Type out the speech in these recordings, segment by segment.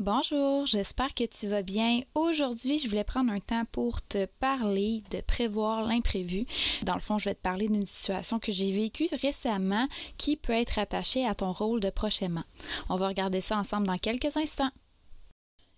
Bonjour, j'espère que tu vas bien. Aujourd'hui, je voulais prendre un temps pour te parler de prévoir l'imprévu. Dans le fond, je vais te parler d'une situation que j'ai vécue récemment qui peut être attachée à ton rôle de prochainement. On va regarder ça ensemble dans quelques instants.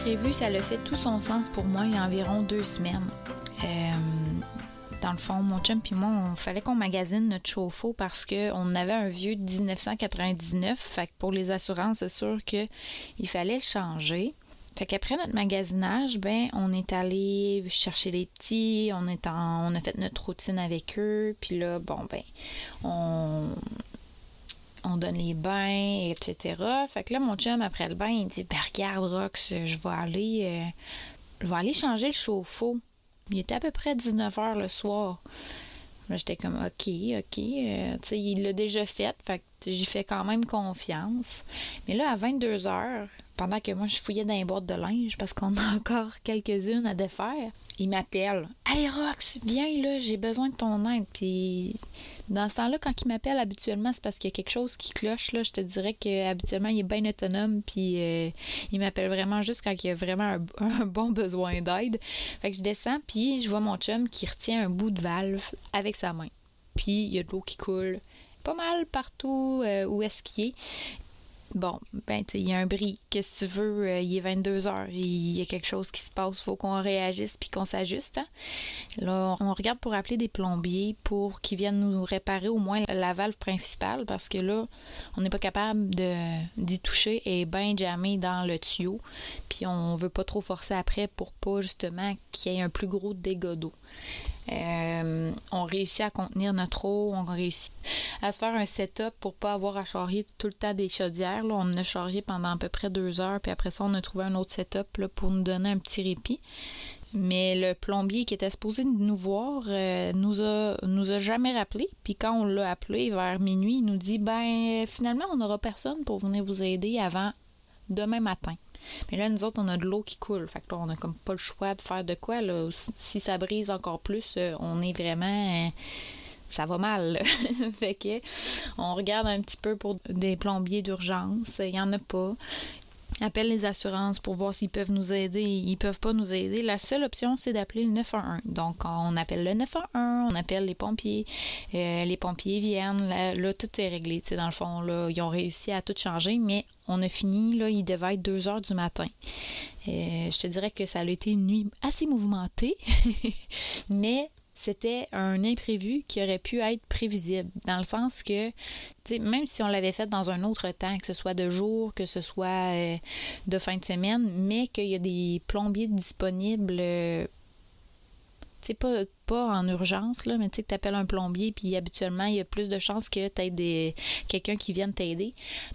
L'imprévu, ça le fait tout son sens pour moi il y a environ deux semaines. Euh, dans le fond, mon chum et moi, on fallait qu'on magasine notre chauffe-eau parce qu'on avait un vieux de 1999. Fait que pour les assurances, c'est sûr qu'il fallait le changer. Fait qu'après notre magasinage, ben, on est allé chercher les petits, on, est en, on a fait notre routine avec eux, puis là, bon, ben, on, on donne les bains, etc. Fait que là, mon chum, après le bain, il dit Ben, regarde, Rox, je vais aller, euh, je vais aller changer le chauffe-eau. Il était à peu près 19 h le soir. Là, j'étais comme OK, OK. Euh, tu sais, il l'a déjà fait. Fait que j'y fais quand même confiance. Mais là, à 22 h pendant que moi, je fouillais dans les boîtes de linge parce qu'on a encore quelques-unes à défaire, il m'appelle. Hey Rox, viens là, j'ai besoin de ton aide. Puis dans ce temps-là, quand il m'appelle habituellement, c'est parce qu'il y a quelque chose qui cloche. Là. Je te dirais qu'habituellement, il est bien autonome. Puis euh, il m'appelle vraiment juste quand il y a vraiment un, un bon besoin d'aide. Fait que je descends, puis je vois mon chum qui retient un bout de valve avec sa main. Puis il y a de l'eau qui coule pas mal partout euh, où est-ce qu'il est. Bon, ben, il y a un bris. Qu'est-ce que tu veux? Euh, il est 22 heures. Il y a quelque chose qui se passe. faut qu'on réagisse puis qu'on s'ajuste. Hein? Là, on regarde pour appeler des plombiers pour qu'ils viennent nous réparer au moins la valve principale parce que là, on n'est pas capable d'y toucher et bien jamais dans le tuyau. Puis on veut pas trop forcer après pour pas justement qu'il y ait un plus gros dégât d'eau. Euh, on réussit à contenir notre eau, on réussit à se faire un setup pour pas avoir à charrier tout le temps des chaudières. Là. On a charrié pendant à peu près deux heures, puis après ça, on a trouvé un autre setup là, pour nous donner un petit répit. Mais le plombier qui était supposé nous voir euh, nous a nous a jamais rappelé. Puis quand on l'a appelé vers minuit, il nous dit ben finalement on n'aura personne pour venir vous aider avant demain matin. Mais là, nous autres, on a de l'eau qui coule. Fait que là, on a comme pas le choix de faire de quoi. Si ça brise encore plus, euh, on est vraiment. Euh, ça va mal. fait que on regarde un petit peu pour des plombiers d'urgence. Il n'y en a pas appelle les assurances pour voir s'ils peuvent nous aider. Ils peuvent pas nous aider. La seule option, c'est d'appeler le 911. Donc, on appelle le 911, on appelle les pompiers. Euh, les pompiers viennent. Là, tout est réglé. dans le fond, là, ils ont réussi à tout changer, mais on a fini. Là, il devait être 2 heures du matin. Euh, je te dirais que ça a été une nuit assez mouvementée, mais c'était un imprévu qui aurait pu être prévisible, dans le sens que, même si on l'avait fait dans un autre temps, que ce soit de jour, que ce soit euh, de fin de semaine, mais qu'il y a des plombiers disponibles, euh, pas, pas en urgence, là, mais tu sais, que tu appelles un plombier, puis habituellement, il y a plus de chances que tu aies quelqu'un qui vienne t'aider,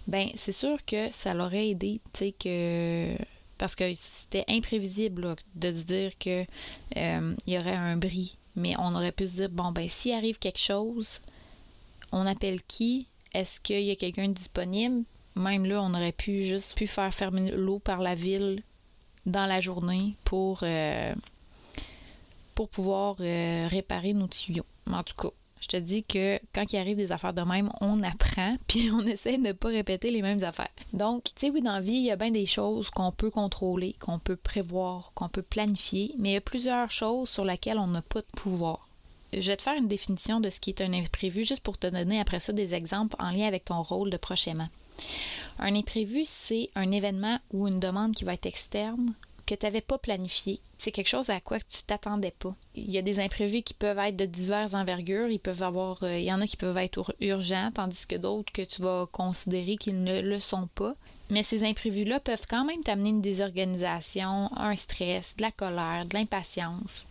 ben c'est sûr que ça l'aurait aidé, tu sais, que parce que c'était imprévisible de se dire que euh, y aurait un bris mais on aurait pu se dire, bon, ben, s'il arrive quelque chose, on appelle qui? Est-ce qu'il y a quelqu'un disponible? Même là, on aurait pu juste pu faire fermer l'eau par la ville dans la journée pour, euh, pour pouvoir euh, réparer nos tuyaux. En tout cas, je te dis que quand il arrive des affaires de même, on apprend, puis on essaie de ne pas répéter les mêmes affaires. Donc, tu sais, oui, dans la vie, il y a bien des choses qu'on peut contrôler, qu'on peut prévoir, qu'on peut planifier, mais il y a plusieurs choses sur lesquelles on n'a pas de pouvoir. Je vais te faire une définition de ce qui est un imprévu, juste pour te donner après ça des exemples en lien avec ton rôle de prochainement. Un imprévu, c'est un événement ou une demande qui va être externe que tu n'avais pas planifié. C'est quelque chose à quoi tu t'attendais pas. Il y a des imprévus qui peuvent être de diverses envergures. Ils peuvent avoir, euh, il y en a qui peuvent être urgents, tandis que d'autres que tu vas considérer qu'ils ne le sont pas. Mais ces imprévus-là peuvent quand même t'amener une désorganisation, un stress, de la colère, de l'impatience.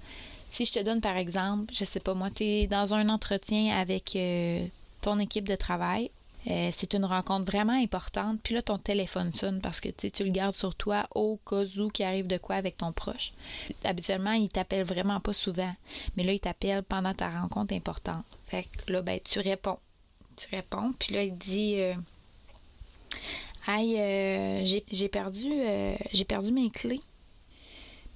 Si je te donne par exemple, je sais pas moi, tu es dans un entretien avec euh, ton équipe de travail euh, c'est une rencontre vraiment importante. Puis là, ton téléphone sonne parce que tu le gardes sur toi au cas où qu'il arrive de quoi avec ton proche. Habituellement, il t'appelle vraiment pas souvent. Mais là, il t'appelle pendant ta rencontre importante. Fait que là, ben, tu réponds. Tu réponds. Puis là, il dit euh, Aïe, euh, j'ai perdu j'ai perdu mes clés.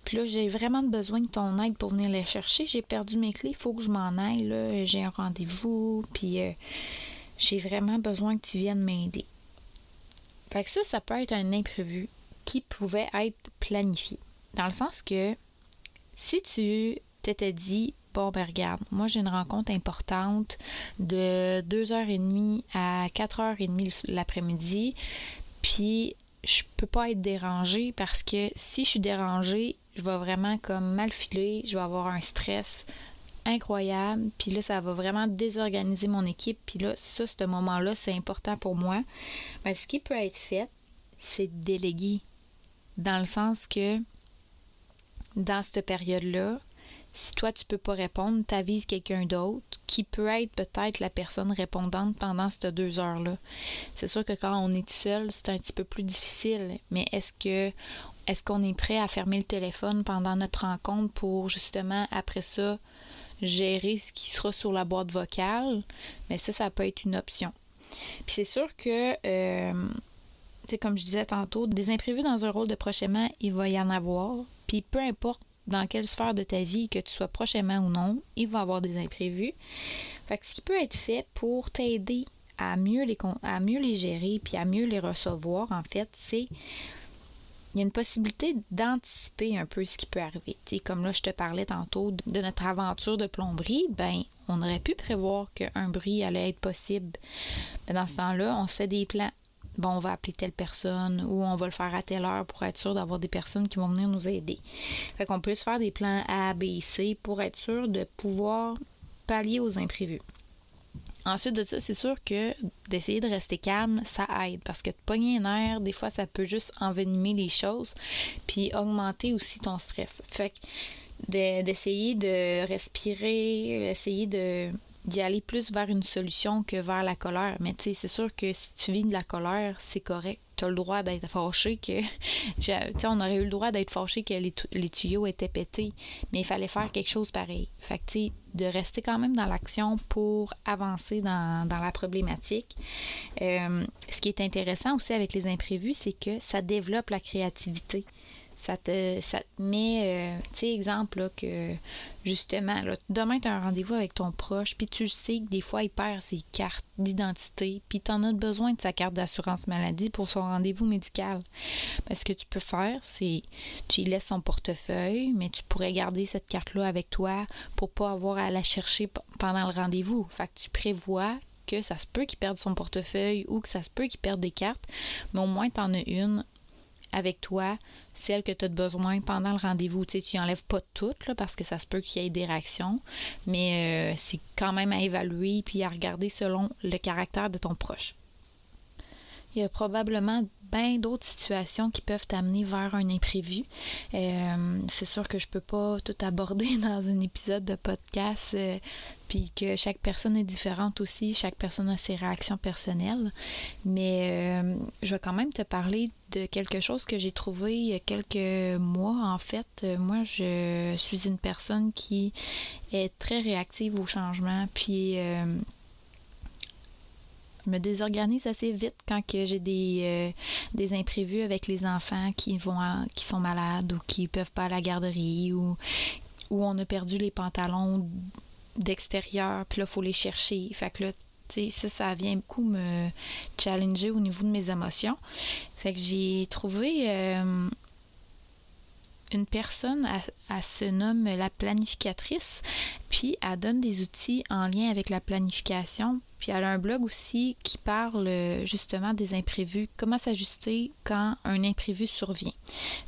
Puis là, j'ai vraiment besoin de ton aide pour venir les chercher. J'ai perdu mes clés, il faut que je m'en aille. J'ai un rendez-vous. Puis j'ai vraiment besoin que tu viennes m'aider. Fait que ça, ça peut être un imprévu qui pouvait être planifié. Dans le sens que si tu t'étais dit, bon, ben regarde, moi j'ai une rencontre importante de 2h30 à 4h30 l'après-midi, puis je peux pas être dérangée parce que si je suis dérangée, je vais vraiment comme mal filer, je vais avoir un stress incroyable. Puis là, ça va vraiment désorganiser mon équipe. Puis là, ça, ce moment-là, c'est important pour moi. Mais ce qui peut être fait, c'est déléguer. Dans le sens que dans cette période-là, si toi, tu peux pas répondre, tu avises quelqu'un d'autre qui peut être peut-être la personne répondante pendant ces deux heures-là. C'est sûr que quand on est seul, c'est un petit peu plus difficile, mais est-ce que est-ce qu'on est prêt à fermer le téléphone pendant notre rencontre pour justement après ça gérer ce qui sera sur la boîte vocale, mais ça, ça peut être une option. Puis c'est sûr que, euh, comme je disais tantôt, des imprévus dans un rôle de prochainement, il va y en avoir. Puis peu importe dans quelle sphère de ta vie, que tu sois prochainement ou non, il va y avoir des imprévus. Fait que ce qui peut être fait pour t'aider à mieux les à mieux les gérer puis à mieux les recevoir en fait, c'est il y a une possibilité d'anticiper un peu ce qui peut arriver. comme là, je te parlais tantôt de notre aventure de plomberie, ben, on aurait pu prévoir qu'un bruit allait être possible. Mais dans ce temps-là, on se fait des plans. Bon, on va appeler telle personne ou on va le faire à telle heure pour être sûr d'avoir des personnes qui vont venir nous aider. Fait qu'on peut se faire des plans A, B, C pour être sûr de pouvoir pallier aux imprévus. Ensuite de ça, c'est sûr que d'essayer de rester calme, ça aide parce que de pogner un air, des fois, ça peut juste envenimer les choses puis augmenter aussi ton stress. Fait que d'essayer de respirer, d'essayer de d'y aller plus vers une solution que vers la colère. Mais tu sais, c'est sûr que si tu vis de la colère, c'est correct. Tu as le droit d'être fâché que. tu on aurait eu le droit d'être fâché que les, tuyaux étaient pétés. Mais il fallait faire quelque chose pareil. Fait que tu sais, de rester quand même dans l'action pour avancer dans, la problématique. Euh, ce qui est intéressant aussi avec les imprévus, c'est que ça développe la créativité ça te, met, euh, tu sais, exemple, que justement, là, demain, tu as un rendez-vous avec ton proche, puis tu sais que des fois, il perd ses cartes d'identité, puis tu en as besoin de sa carte d'assurance maladie pour son rendez-vous médical. Mais ce que tu peux faire, c'est tu lui laisses son portefeuille, mais tu pourrais garder cette carte-là avec toi pour pas avoir à la chercher pendant le rendez-vous. Fait que tu prévois que ça se peut qu'il perde son portefeuille ou que ça se peut qu'il perde des cartes, mais au moins tu en as une avec toi, celle que tu as besoin pendant le rendez-vous. Tu sais, tu enlèves pas toutes là, parce que ça se peut qu'il y ait des réactions, mais euh, c'est quand même à évaluer puis à regarder selon le caractère de ton proche. Il y a probablement bien d'autres situations qui peuvent t'amener vers un imprévu. Euh, c'est sûr que je peux pas tout aborder dans un épisode de podcast, euh, puis que chaque personne est différente aussi, chaque personne a ses réactions personnelles. Mais euh, je vais quand même te parler de quelque chose que j'ai trouvé il y a quelques mois. En fait, moi, je suis une personne qui est très réactive au changement, puis me désorganise assez vite quand que j'ai des, euh, des imprévus avec les enfants qui vont qui sont malades ou qui peuvent pas à la garderie ou où on a perdu les pantalons d'extérieur, puis là, il faut les chercher. Fait que là, tu sais, ça, ça vient beaucoup me challenger au niveau de mes émotions. Fait que j'ai trouvé euh, une personne, elle, se nomme la planificatrice, puis elle donne des outils en lien avec la planification. Puis elle a un blog aussi qui parle justement des imprévus, comment s'ajuster quand un imprévu survient.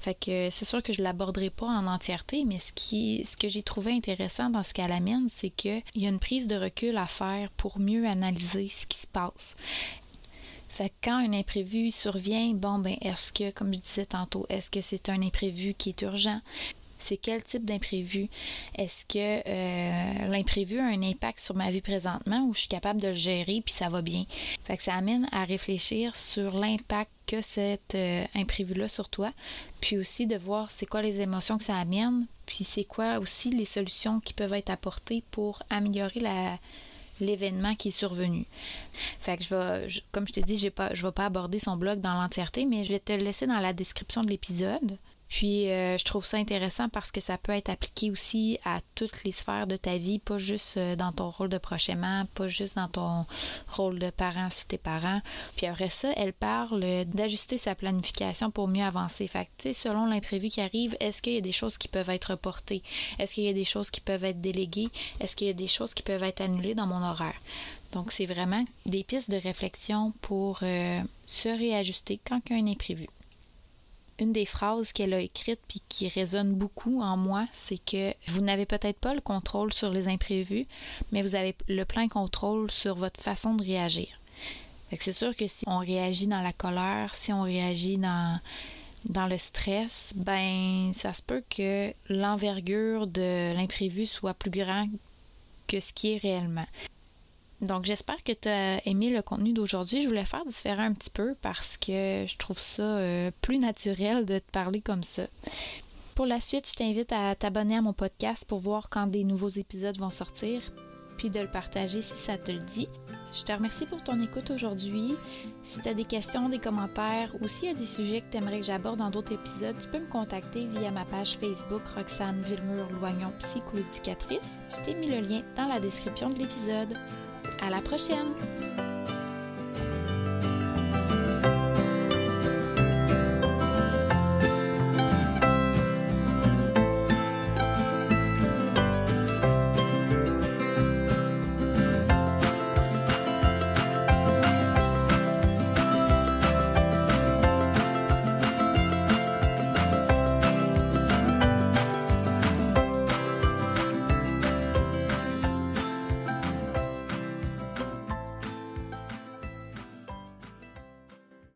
Fait que c'est sûr que je ne l'aborderai pas en entièreté, mais ce, qui, ce que j'ai trouvé intéressant dans ce qu'elle amène, c'est qu'il y a une prise de recul à faire pour mieux analyser ce qui se passe. Fait que quand un imprévu survient, bon, ben, est-ce que, comme je disais tantôt, est-ce que c'est un imprévu qui est urgent? C'est quel type d'imprévu? Est-ce que euh, l'imprévu a un impact sur ma vie présentement ou je suis capable de le gérer puis ça va bien? Fait que ça amène à réfléchir sur l'impact que cet euh, imprévu-là sur toi, puis aussi de voir c'est quoi les émotions que ça amène, puis c'est quoi aussi les solutions qui peuvent être apportées pour améliorer la, l'événement qui est survenu. Fait je vais, comme je t'ai dit, je ne vais pas aborder son blog dans l'entièreté, mais je vais te le laisser dans la description de l'épisode. Puis euh, je trouve ça intéressant parce que ça peut être appliqué aussi à toutes les sphères de ta vie, pas juste euh, dans ton rôle de prochainement, pas juste dans ton rôle de parent si t'es parent. Puis après ça, elle parle d'ajuster sa planification pour mieux avancer. Fait selon l'imprévu qui arrive, est-ce qu'il y a des choses qui peuvent être reportées? Est-ce qu'il y a des choses qui peuvent être déléguées? Est-ce qu'il y a des choses qui peuvent être annulées dans mon horaire? Donc, c'est vraiment des pistes de réflexion pour euh, se réajuster quand il y a un imprévu une des phrases qu'elle a écrites puis qui résonne beaucoup en moi, c'est que vous n'avez peut-être pas le contrôle sur les imprévus, mais vous avez le plein contrôle sur votre façon de réagir. C'est sûr que si on réagit dans la colère, si on réagit dans, dans le stress, ben ça se peut que l'envergure de l'imprévu soit plus grand que ce qui est réellement. Donc, j'espère que tu as aimé le contenu d'aujourd'hui. Je voulais faire différent un petit peu parce que je trouve ça euh, plus naturel de te parler comme ça. Pour la suite, je t'invite à t'abonner à mon podcast pour voir quand des nouveaux épisodes vont sortir, puis de le partager si ça te le dit. Je te remercie pour ton écoute aujourd'hui. Si tu as des questions, des commentaires ou s'il y a des sujets que tu aimerais que j'aborde dans d'autres épisodes, tu peux me contacter via ma page Facebook Roxane Villemur-Loignon, psychoéducatrice. Je t'ai mis le lien dans la description de l'épisode. À la prochaine!